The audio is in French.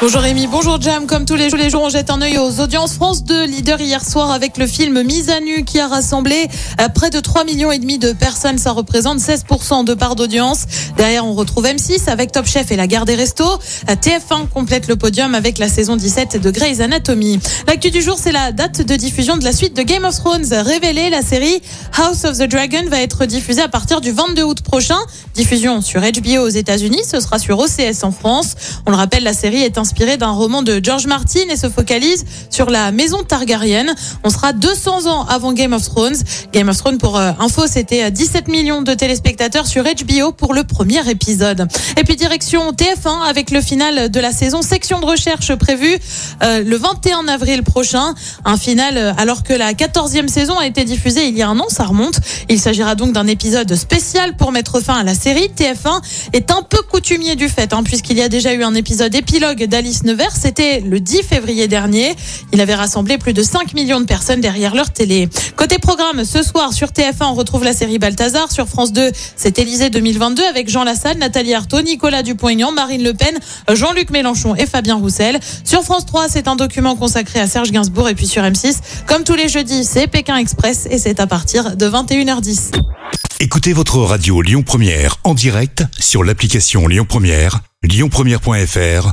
Bonjour Rémi, bonjour Jam. Comme tous les jours, on jette un œil aux audiences. France 2, leader hier soir avec le film Mise à nu qui a rassemblé euh, près de 3 millions et demi de personnes. Ça représente 16% de part d'audience. Derrière, on retrouve M6 avec Top Chef et la Gare des Restos. Euh, TF1 complète le podium avec la saison 17 de Grey's Anatomy. L'actu du jour, c'est la date de diffusion de la suite de Game of Thrones. Révélée, la série House of the Dragon va être diffusée à partir du 22 août prochain. Diffusion sur HBO aux États-Unis, ce sera sur OCS en France. On le rappelle, la série est inspirée d'un roman de George Martin et se focalise sur la maison Targaryen. On sera 200 ans avant Game of Thrones. Game of Thrones, pour euh, info, c'était 17 millions de téléspectateurs sur HBO pour le premier épisode. Et puis direction TF1 avec le final de la saison section de recherche prévue euh, le 21 avril prochain. Un final euh, alors que la 14e saison a été diffusée il y a un an, ça remonte. Il s'agira donc d'un épisode spécial pour mettre fin à la série. TF1 est un peu coutumier du fait, hein, puisqu'il y a déjà eu un épisode épilogue d'Alice Nevers. C'était le 10 février dernier. Il avait rassemblé plus de 5 millions de personnes derrière leur télé. Côté programme, ce soir sur TF1, on retrouve la série Balthazar. Sur France 2, c'est Élysée 2022 avec Jean Lassalle, Nathalie Arthaud, Nicolas Dupont-Aignan, Marine Le Pen, Jean-Luc Mélenchon et Fabien Roussel. Sur France 3, c'est un document consacré à Serge Gainsbourg. Et puis sur M6, comme tous les jeudis, c'est Pékin Express et c'est à partir de 21h10. Écoutez votre radio Lyon Première en direct sur l'application Lyon Première, lyonpremière.fr